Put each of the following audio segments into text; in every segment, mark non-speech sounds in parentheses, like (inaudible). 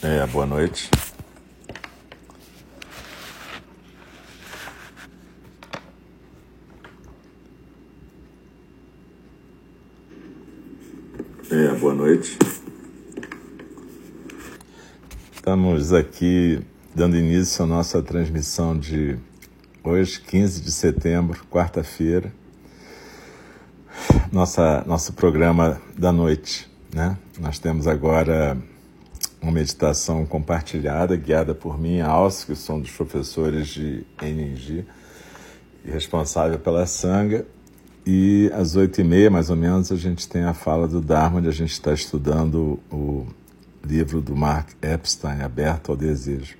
É, boa noite. É, boa noite. Estamos aqui dando início à nossa transmissão de hoje, 15 de setembro, quarta-feira nossa, nosso programa da noite. Né? Nós temos agora uma meditação compartilhada, guiada por mim e Alce, que são dos professores de NG e responsável pela Sangha. E às oito e meia, mais ou menos, a gente tem a fala do Dharma, onde a gente está estudando o livro do Mark Epstein, Aberto ao Desejo.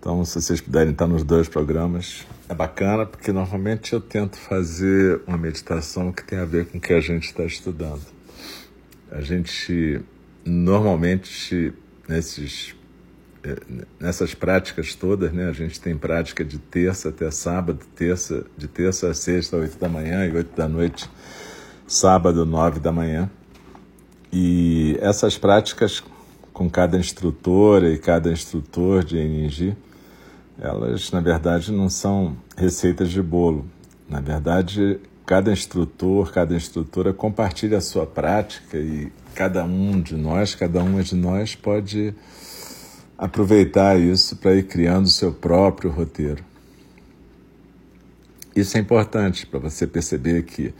Então, se vocês puderem estar nos dois programas, é bacana, porque normalmente eu tento fazer uma meditação que tem a ver com o que a gente está estudando. A gente, normalmente, nesses, eh, nessas práticas todas, né, a gente tem prática de terça até sábado, terça, de terça a sexta, oito da manhã e oito da noite, sábado, nove da manhã. E essas práticas, com cada instrutora e cada instrutor de NG, elas na verdade não são receitas de bolo. Na verdade, cada instrutor, cada instrutora compartilha a sua prática e cada um de nós, cada uma de nós pode aproveitar isso para ir criando o seu próprio roteiro. Isso é importante para você perceber que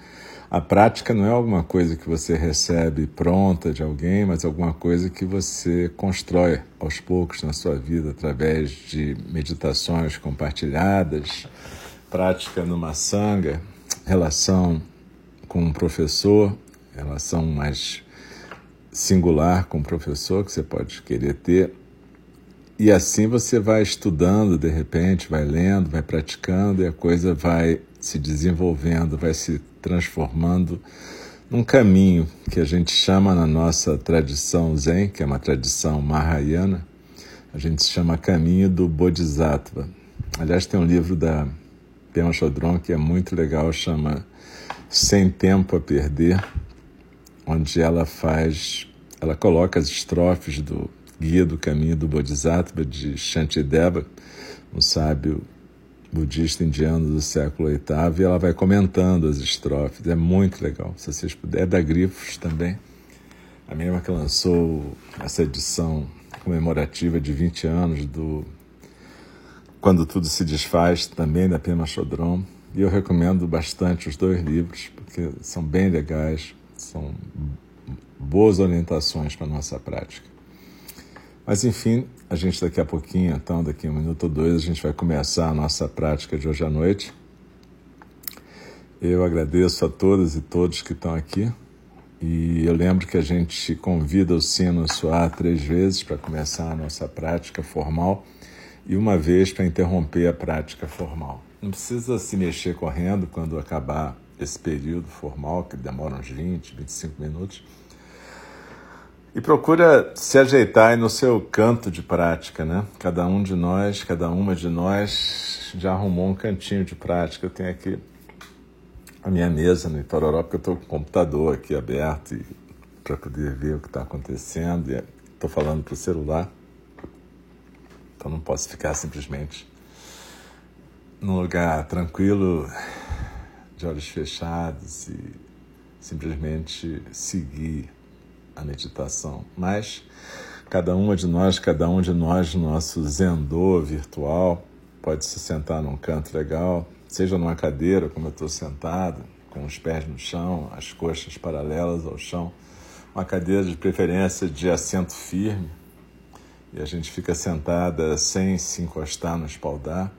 a prática não é alguma coisa que você recebe pronta de alguém, mas alguma coisa que você constrói aos poucos na sua vida através de meditações compartilhadas, prática numa sanga, relação com um professor, relação mais singular com o professor que você pode querer ter. E assim você vai estudando, de repente, vai lendo, vai praticando e a coisa vai se desenvolvendo, vai se transformando num caminho que a gente chama na nossa tradição Zen, que é uma tradição Mahayana, a gente chama caminho do Bodhisattva. Aliás, tem um livro da Pema Chodron que é muito legal, chama Sem Tempo a Perder, onde ela faz, ela coloca as estrofes do Guia do Caminho do Bodhisattva de Shantideva, um sábio budista indiano do século VIII, e ela vai comentando as estrofes. É muito legal. Se vocês puderem, é da Grifos também. A mesma que lançou essa edição comemorativa de 20 anos do Quando Tudo Se Desfaz, também da Pema Chodron. E eu recomendo bastante os dois livros, porque são bem legais, são boas orientações para a nossa prática. Mas enfim, a gente daqui a pouquinho, então, daqui a um minuto ou dois, a gente vai começar a nossa prática de hoje à noite. Eu agradeço a todas e todos que estão aqui. E eu lembro que a gente convida o sino a soar três vezes para começar a nossa prática formal e uma vez para interromper a prática formal. Não precisa se mexer correndo quando acabar esse período formal, que demora uns 20, 25 minutos e procura se ajeitar aí no seu canto de prática, né? Cada um de nós, cada uma de nós já arrumou um cantinho de prática. Eu tenho aqui a minha mesa no Itororó, porque eu estou com o computador aqui aberto para poder ver o que está acontecendo. Estou falando para o celular, então não posso ficar simplesmente num lugar tranquilo, de olhos fechados e simplesmente seguir a meditação, mas cada uma de nós, cada um de nós, nosso zendô virtual, pode se sentar num canto legal, seja numa cadeira, como eu estou sentado, com os pés no chão, as coxas paralelas ao chão, uma cadeira de preferência de assento firme, e a gente fica sentada sem se encostar no espaldar,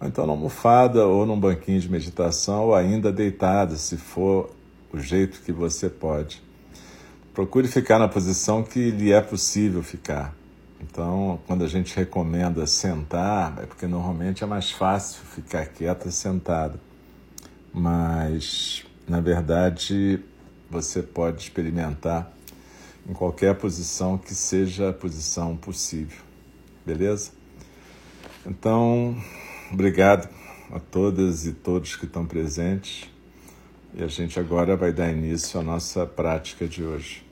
ou então numa almofada ou num banquinho de meditação, ou ainda deitada, se for o jeito que você pode. Procure ficar na posição que lhe é possível ficar. Então, quando a gente recomenda sentar, é porque normalmente é mais fácil ficar quieta sentada. Mas, na verdade, você pode experimentar em qualquer posição que seja a posição possível. Beleza? Então, obrigado a todas e todos que estão presentes. E a gente agora vai dar início à nossa prática de hoje.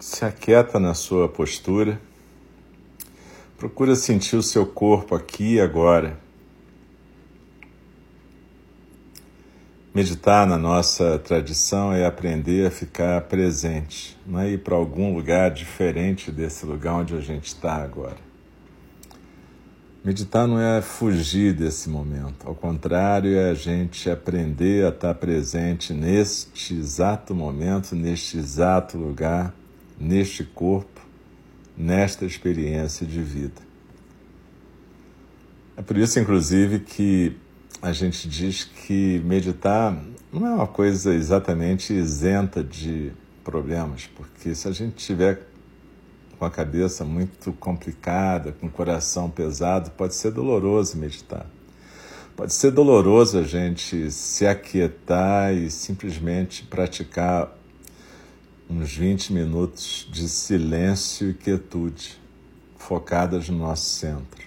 Se aquieta na sua postura. Procura sentir o seu corpo aqui e agora. Meditar na nossa tradição é aprender a ficar presente, não é ir para algum lugar diferente desse lugar onde a gente está agora. Meditar não é fugir desse momento, ao contrário, é a gente aprender a estar presente neste exato momento, neste exato lugar, neste corpo nesta experiência de vida. É por isso, inclusive, que a gente diz que meditar não é uma coisa exatamente isenta de problemas, porque se a gente tiver com a cabeça muito complicada, com o coração pesado, pode ser doloroso meditar. Pode ser doloroso a gente se aquietar e simplesmente praticar uns 20 minutos de silêncio e quietude focadas no nosso centro.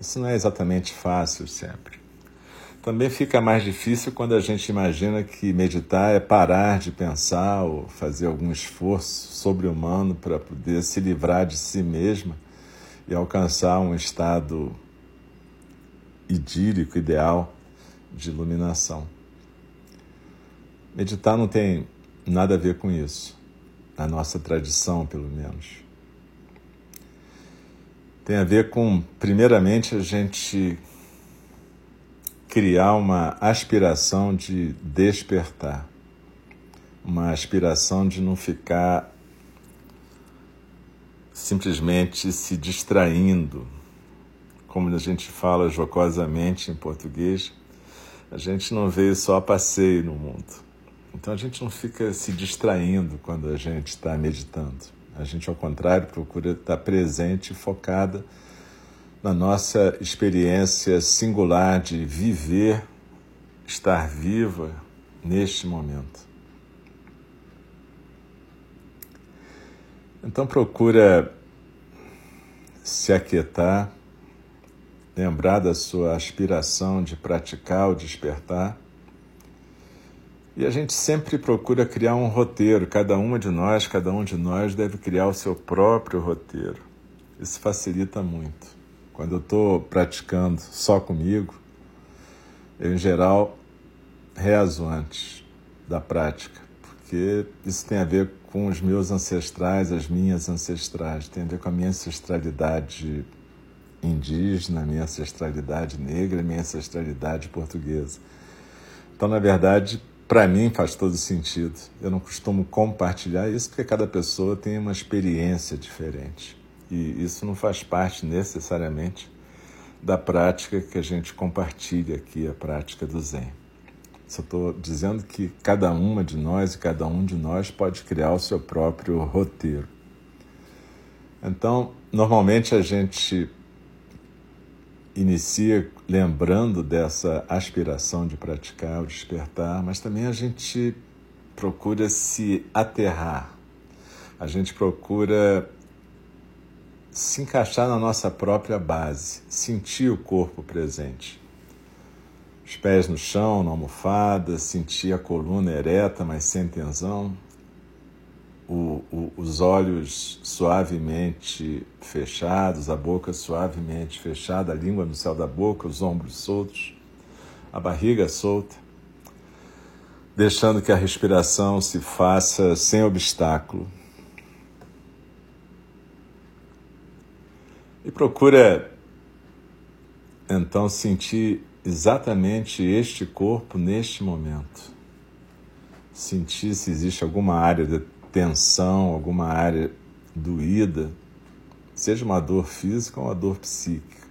Isso não é exatamente fácil sempre. Também fica mais difícil quando a gente imagina que meditar é parar de pensar ou fazer algum esforço sobre-humano para poder se livrar de si mesma e alcançar um estado idílico, ideal de iluminação. Meditar não tem nada a ver com isso, na nossa tradição, pelo menos. Tem a ver com, primeiramente, a gente criar uma aspiração de despertar, uma aspiração de não ficar simplesmente se distraindo, como a gente fala jocosamente em português, a gente não veio só a passeio no mundo. Então a gente não fica se distraindo quando a gente está meditando. A gente, ao contrário, procura estar presente e focada na nossa experiência singular de viver, estar viva neste momento. Então procura se aquietar, lembrar da sua aspiração de praticar o despertar e a gente sempre procura criar um roteiro, cada uma de nós, cada um de nós deve criar o seu próprio roteiro. Isso facilita muito. Quando eu estou praticando só comigo, eu, em geral, rezo antes da prática, porque isso tem a ver com os meus ancestrais, as minhas ancestrais, tem a ver com a minha ancestralidade indígena, minha ancestralidade negra, minha ancestralidade portuguesa. Então, na verdade, para mim faz todo sentido. Eu não costumo compartilhar isso porque cada pessoa tem uma experiência diferente. E isso não faz parte necessariamente da prática que a gente compartilha aqui, a prática do Zen. Só estou dizendo que cada uma de nós e cada um de nós pode criar o seu próprio roteiro. Então, normalmente a gente inicia lembrando dessa aspiração de praticar o despertar, mas também a gente procura se aterrar, a gente procura se encaixar na nossa própria base, sentir o corpo presente. Os pés no chão, na almofada, sentir a coluna ereta, mas sem tensão, o, o, os olhos suavemente fechados, a boca suavemente fechada, a língua no céu da boca, os ombros soltos, a barriga solta, deixando que a respiração se faça sem obstáculo. E procura então sentir exatamente este corpo neste momento. Sentir se existe alguma área de tensão, alguma área doída, seja uma dor física ou uma dor psíquica.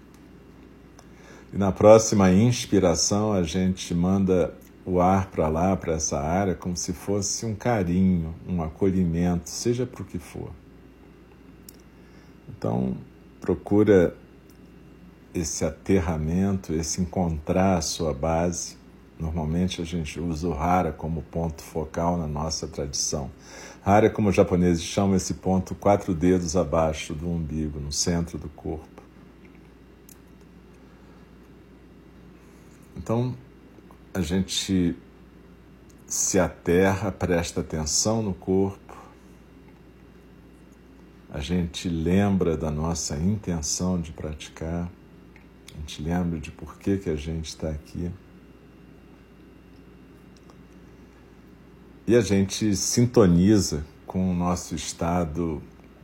E na próxima inspiração a gente manda o ar para lá, para essa área, como se fosse um carinho, um acolhimento, seja para o que for. Então, procura esse aterramento, esse encontrar a sua base. Normalmente a gente usa o hara como ponto focal na nossa tradição. Hara, como os japoneses chamam esse ponto quatro dedos abaixo do umbigo, no centro do corpo. Então, a gente se aterra, presta atenção no corpo, a gente lembra da nossa intenção de praticar, a gente lembra de por que, que a gente está aqui. E a gente sintoniza com o nosso estado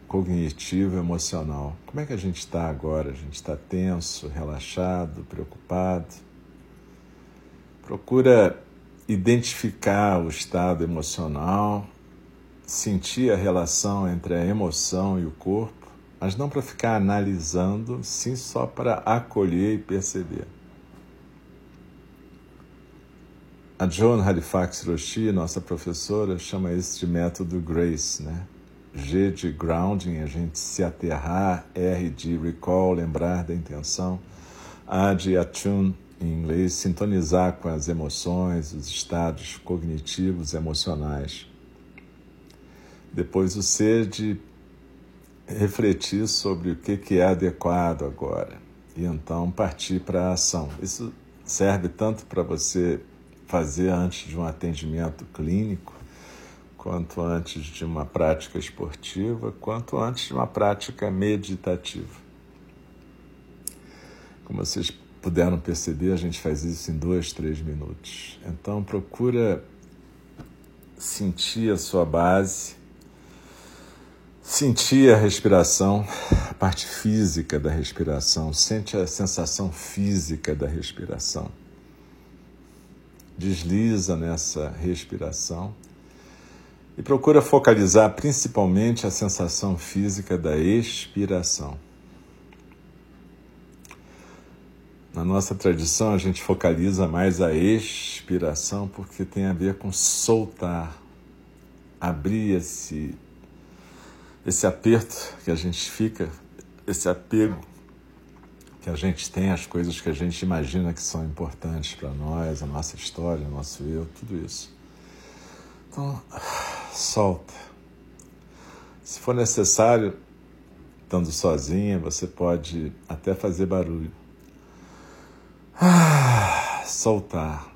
cognitivo emocional. Como é que a gente está agora? A gente está tenso, relaxado, preocupado? Procura identificar o estado emocional, sentir a relação entre a emoção e o corpo, mas não para ficar analisando, sim só para acolher e perceber. A Joan Halifax Roshi, nossa professora, chama isso de método GRACE, né? G de grounding, a gente se aterrar, R de recall, lembrar da intenção, A de attune, em inglês, sintonizar com as emoções, os estados cognitivos emocionais. Depois o C de refletir sobre o que é adequado agora e então partir para a ação. Isso serve tanto para você fazer antes de um atendimento clínico, quanto antes de uma prática esportiva, quanto antes de uma prática meditativa. Como vocês puderam perceber, a gente faz isso em dois, três minutos. Então procura sentir a sua base, sentir a respiração, a parte física da respiração, sente a sensação física da respiração desliza nessa respiração e procura focalizar principalmente a sensação física da expiração. Na nossa tradição, a gente focaliza mais a expiração porque tem a ver com soltar, abrir esse, esse aperto que a gente fica, esse apego que a gente tem as coisas que a gente imagina que são importantes para nós, a nossa história, o nosso eu, tudo isso. Então, solta. Se for necessário, estando sozinha, você pode até fazer barulho. Ah, soltar.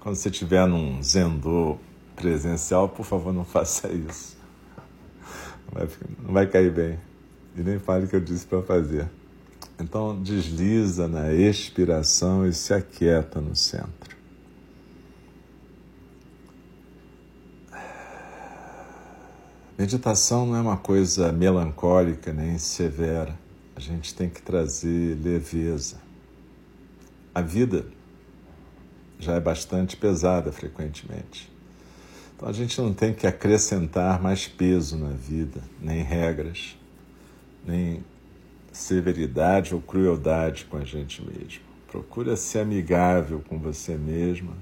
Quando você estiver num zendô presencial, por favor, não (laughs) faça isso. Não vai, não vai cair bem. E nem fale que eu disse para fazer. Então desliza na expiração e se aquieta no centro. Meditação não é uma coisa melancólica nem severa. A gente tem que trazer leveza. A vida já é bastante pesada frequentemente. Então a gente não tem que acrescentar mais peso na vida, nem regras, nem severidade ou crueldade com a gente mesmo. Procura ser amigável com você mesma.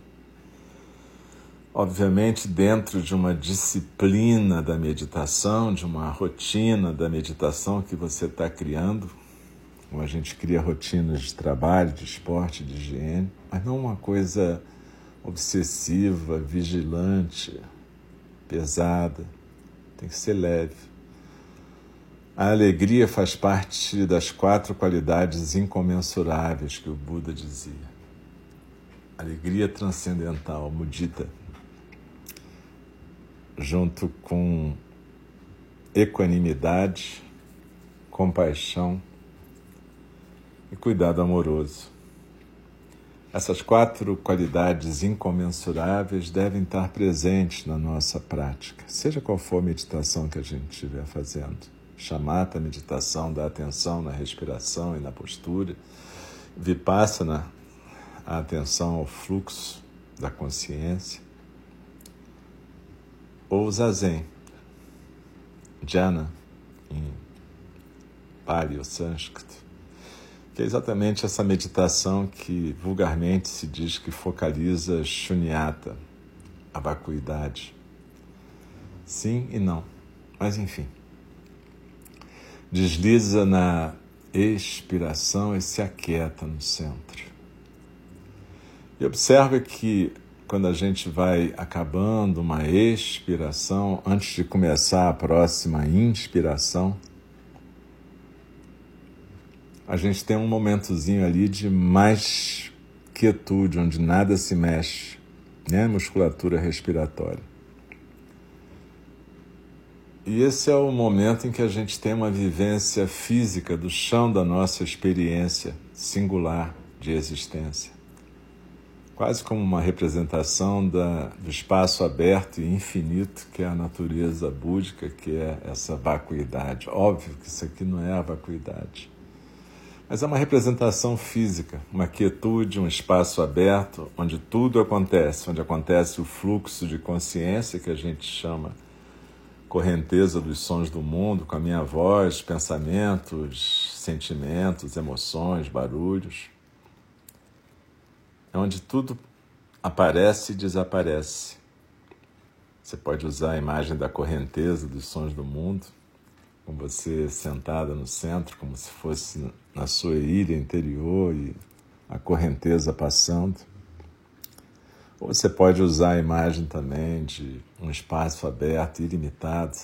Obviamente, dentro de uma disciplina da meditação, de uma rotina da meditação que você está criando, como a gente cria rotinas de trabalho, de esporte, de higiene, mas não uma coisa obsessiva, vigilante, pesada. Tem que ser leve. A alegria faz parte das quatro qualidades incomensuráveis que o Buda dizia. Alegria transcendental, mudita, junto com equanimidade, compaixão e cuidado amoroso. Essas quatro qualidades incomensuráveis devem estar presentes na nossa prática, seja qual for a meditação que a gente estiver fazendo chamata, meditação da atenção na respiração e na postura, vipassana, a atenção ao fluxo da consciência, ou zazen, jhana, em Pali ou Sânscrito, que é exatamente essa meditação que vulgarmente se diz que focaliza shunyata, a vacuidade. Sim e não, mas enfim. Desliza na expiração e se aquieta no centro. E observa que quando a gente vai acabando uma expiração, antes de começar a próxima inspiração, a gente tem um momentozinho ali de mais quietude, onde nada se mexe, né? Musculatura respiratória. E esse é o momento em que a gente tem uma vivência física do chão da nossa experiência singular de existência. Quase como uma representação da, do espaço aberto e infinito que é a natureza búdica, que é essa vacuidade. Óbvio que isso aqui não é a vacuidade, mas é uma representação física, uma quietude, um espaço aberto onde tudo acontece, onde acontece o fluxo de consciência que a gente chama correnteza dos sons do mundo, com a minha voz, pensamentos, sentimentos, emoções, barulhos. É onde tudo aparece e desaparece. Você pode usar a imagem da correnteza dos sons do mundo, com você sentada no centro, como se fosse na sua ilha interior e a correnteza passando. Você pode usar a imagem também de um espaço aberto, ilimitado,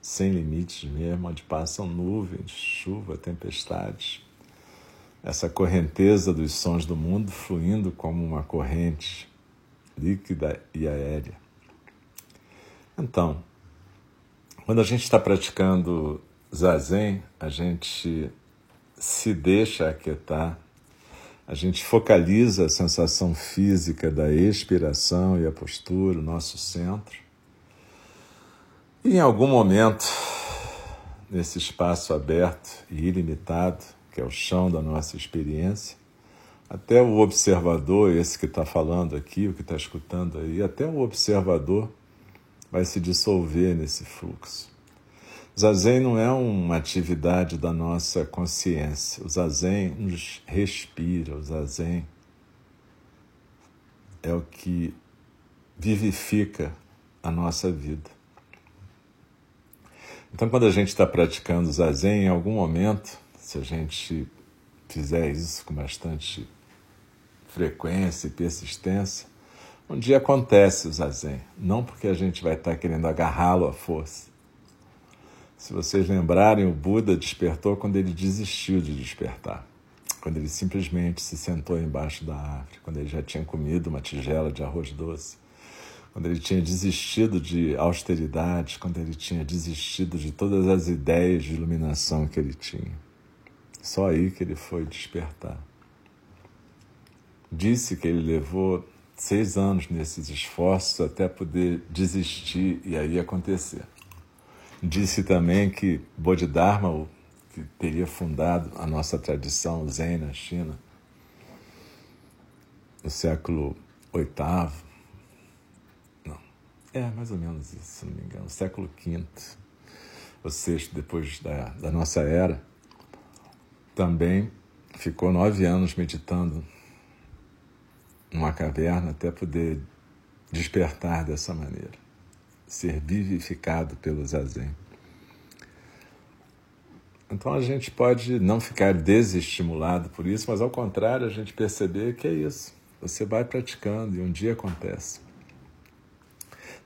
sem limites mesmo, onde passam nuvens, chuva, tempestades. Essa correnteza dos sons do mundo fluindo como uma corrente líquida e aérea. Então, quando a gente está praticando zazen, a gente se deixa aquietar a gente focaliza a sensação física da expiração e a postura, o nosso centro. E em algum momento, nesse espaço aberto e ilimitado, que é o chão da nossa experiência, até o observador, esse que está falando aqui, o que está escutando aí, até o observador vai se dissolver nesse fluxo. Zazen não é uma atividade da nossa consciência. O zazen nos respira, o zazen é o que vivifica a nossa vida. Então, quando a gente está praticando zazen, em algum momento, se a gente fizer isso com bastante frequência e persistência, um dia acontece o zazen. Não porque a gente vai estar tá querendo agarrá-lo à força, se vocês lembrarem, o Buda despertou quando ele desistiu de despertar. Quando ele simplesmente se sentou embaixo da árvore, quando ele já tinha comido uma tigela de arroz doce, quando ele tinha desistido de austeridade, quando ele tinha desistido de todas as ideias de iluminação que ele tinha. Só aí que ele foi despertar. Disse que ele levou seis anos nesses esforços até poder desistir e aí acontecer. Disse também que Bodhidharma, que teria fundado a nossa tradição Zen na China, no século VIII, não, é mais ou menos isso, se não me engano, século V, ou sexto depois da, da nossa era, também ficou nove anos meditando numa caverna até poder despertar dessa maneira ser vivificado pelo zazen. Então a gente pode não ficar desestimulado por isso, mas ao contrário, a gente perceber que é isso. Você vai praticando e um dia acontece.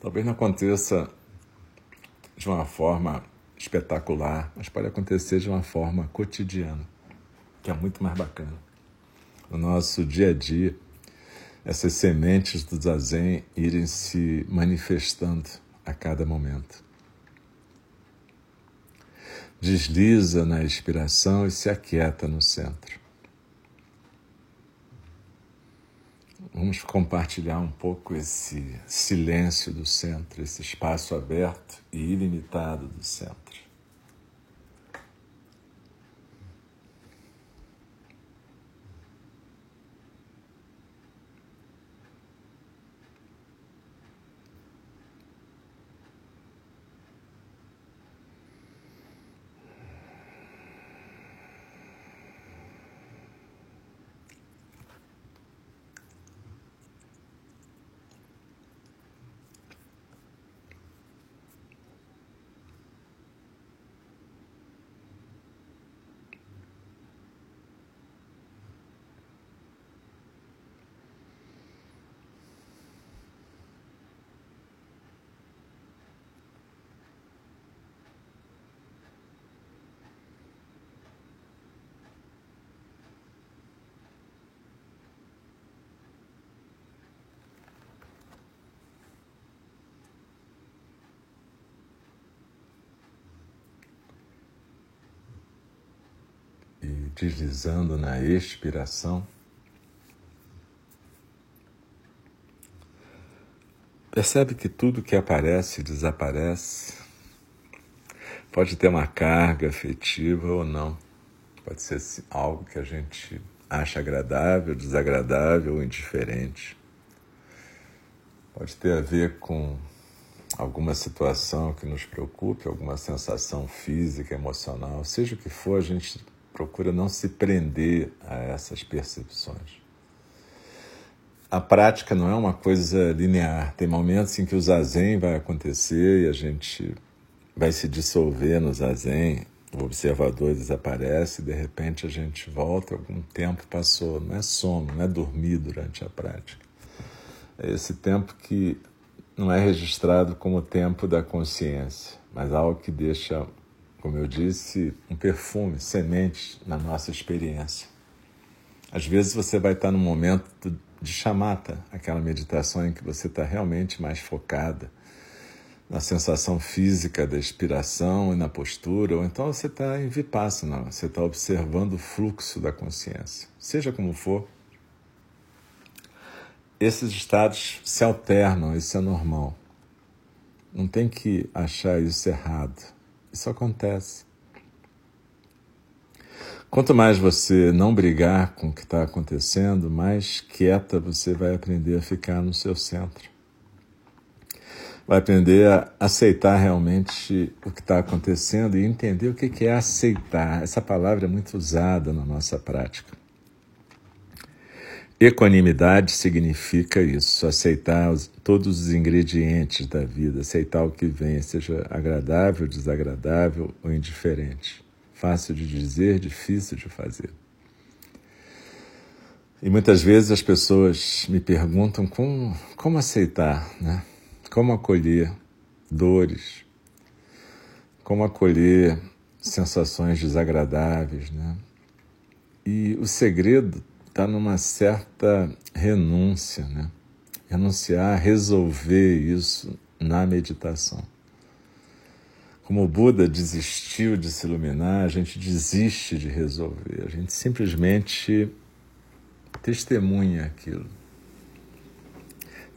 Talvez não aconteça de uma forma espetacular, mas pode acontecer de uma forma cotidiana, que é muito mais bacana. No nosso dia a dia, essas sementes do zazen irem se manifestando a cada momento. Desliza na expiração e se aquieta no centro. Vamos compartilhar um pouco esse silêncio do centro, esse espaço aberto e ilimitado do centro. Deslizando na expiração. Percebe que tudo que aparece desaparece. Pode ter uma carga afetiva ou não. Pode ser algo que a gente acha agradável, desagradável ou indiferente. Pode ter a ver com alguma situação que nos preocupe, alguma sensação física, emocional, seja o que for, a gente procura não se prender a essas percepções. A prática não é uma coisa linear. Tem momentos em que o zazen vai acontecer e a gente vai se dissolver no zazen, o observador desaparece e de repente a gente volta, algum tempo passou. Não é sono, não é dormir durante a prática. É esse tempo que não é registrado como tempo da consciência, mas algo que deixa, como eu disse, um perfume, semente na nossa experiência. Às vezes você vai estar no momento de chamata, aquela meditação em que você está realmente mais focada na sensação física da expiração e na postura, ou então você está em vipassana, você está observando o fluxo da consciência. Seja como for, esses estados se alternam, isso é normal. Não tem que achar isso errado. Isso acontece. Quanto mais você não brigar com o que está acontecendo, mais quieta você vai aprender a ficar no seu centro. Vai aprender a aceitar realmente o que está acontecendo e entender o que é aceitar. Essa palavra é muito usada na nossa prática. Equanimidade significa isso, aceitar os, todos os ingredientes da vida, aceitar o que vem, seja agradável, desagradável ou indiferente. Fácil de dizer, difícil de fazer. E muitas vezes as pessoas me perguntam como, como aceitar, né? como acolher dores, como acolher sensações desagradáveis. Né? E o segredo está numa certa renúncia, né? Renunciar, resolver isso na meditação. Como o Buda desistiu de se iluminar, a gente desiste de resolver, a gente simplesmente testemunha aquilo.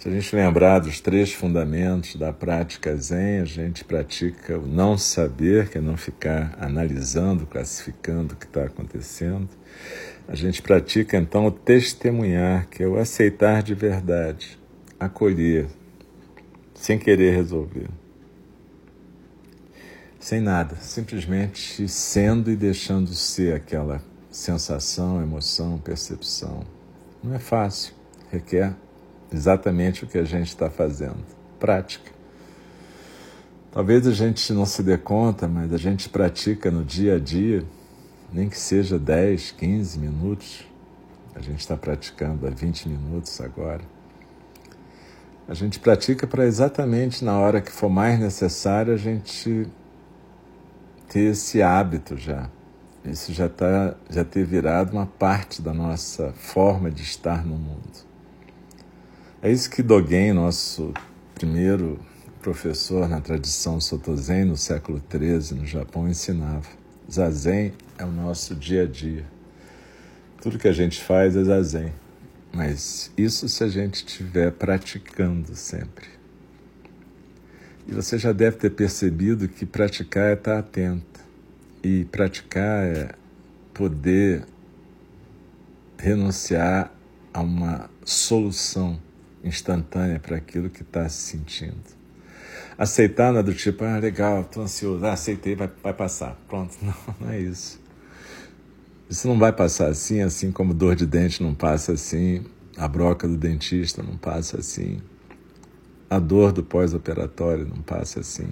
Se a gente lembrar dos três fundamentos da prática Zen, a gente pratica o não saber, que é não ficar analisando, classificando o que está acontecendo. A gente pratica então o testemunhar, que é o aceitar de verdade, acolher, sem querer resolver. Sem nada, simplesmente sendo e deixando ser aquela sensação, emoção, percepção. Não é fácil, requer exatamente o que a gente está fazendo prática. Talvez a gente não se dê conta, mas a gente pratica no dia a dia nem que seja 10, 15 minutos. A gente está praticando há 20 minutos agora. A gente pratica para exatamente na hora que for mais necessário a gente ter esse hábito já. Isso já, tá, já ter virado uma parte da nossa forma de estar no mundo. É isso que Dogen, nosso primeiro professor na tradição Soto Zen no século XIII no Japão, ensinava. Zazen é o nosso dia a dia. Tudo que a gente faz é zazen, mas isso se a gente estiver praticando sempre. E você já deve ter percebido que praticar é estar atento. E praticar é poder renunciar a uma solução instantânea para aquilo que está se sentindo. Aceitar não é do tipo, ah, legal, estou ansioso, ah, aceitei, vai, vai passar. Pronto, (laughs) não, não é isso. Isso não vai passar assim, assim como dor de dente não passa assim, a broca do dentista não passa assim, a dor do pós-operatório não passa assim.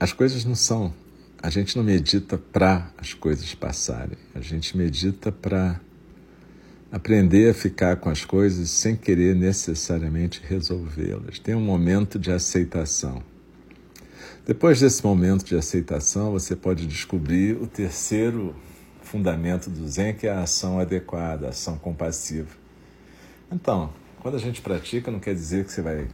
As coisas não são. A gente não medita para as coisas passarem, a gente medita para aprender a ficar com as coisas sem querer necessariamente resolvê-las. Tem um momento de aceitação. Depois desse momento de aceitação, você pode descobrir o terceiro fundamento do Zen, que é a ação adequada, a ação compassiva. Então, quando a gente pratica, não quer dizer que você vai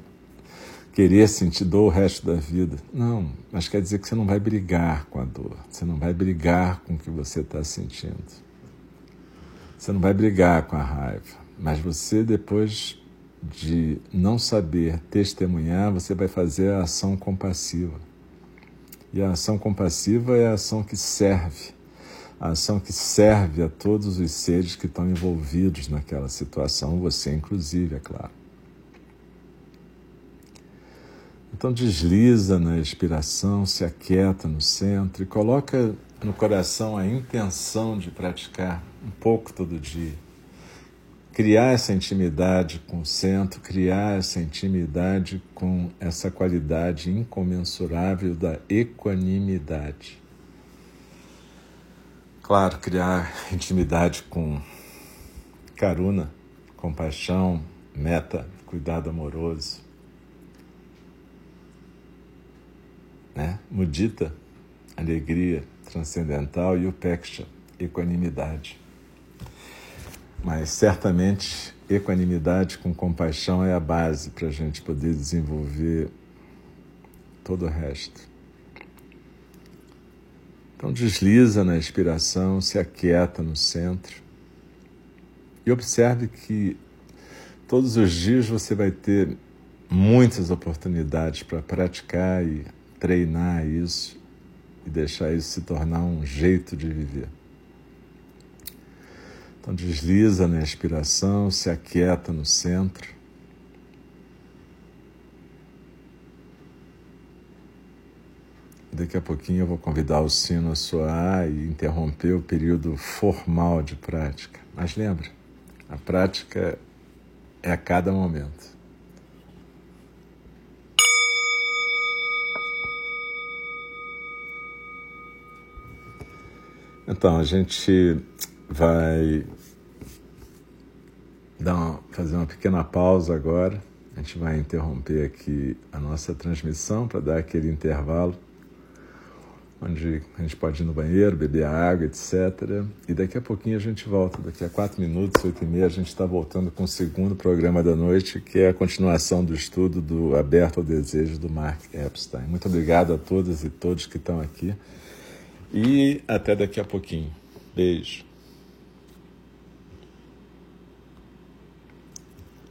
querer sentir dor o resto da vida. Não, mas quer dizer que você não vai brigar com a dor, você não vai brigar com o que você está sentindo. Você não vai brigar com a raiva, mas você, depois de não saber testemunhar, você vai fazer a ação compassiva. E a ação compassiva é a ação que serve, a ação que serve a todos os seres que estão envolvidos naquela situação, você inclusive, é claro. Então desliza na expiração, se aquieta no centro e coloca no coração a intenção de praticar um pouco todo dia. Criar essa intimidade com o centro, criar essa intimidade com essa qualidade incomensurável da equanimidade. Claro, criar intimidade com caruna, compaixão, meta, cuidado amoroso né? mudita, alegria transcendental, e o peksha, equanimidade. Mas certamente equanimidade com compaixão é a base para a gente poder desenvolver todo o resto. Então desliza na expiração, se aquieta no centro e observe que todos os dias você vai ter muitas oportunidades para praticar e treinar isso e deixar isso se tornar um jeito de viver. Então desliza na expiração, se aquieta no centro. Daqui a pouquinho eu vou convidar o sino a soar e interromper o período formal de prática. Mas lembra, a prática é a cada momento. Então, a gente vai dar uma, fazer uma pequena pausa agora. A gente vai interromper aqui a nossa transmissão para dar aquele intervalo onde a gente pode ir no banheiro, beber água, etc. E daqui a pouquinho a gente volta. Daqui a quatro minutos, oito e meia, a gente está voltando com o segundo programa da noite, que é a continuação do estudo do Aberto ao Desejo do Mark Epstein. Muito obrigado a todas e todos que estão aqui. E até daqui a pouquinho. Beijo.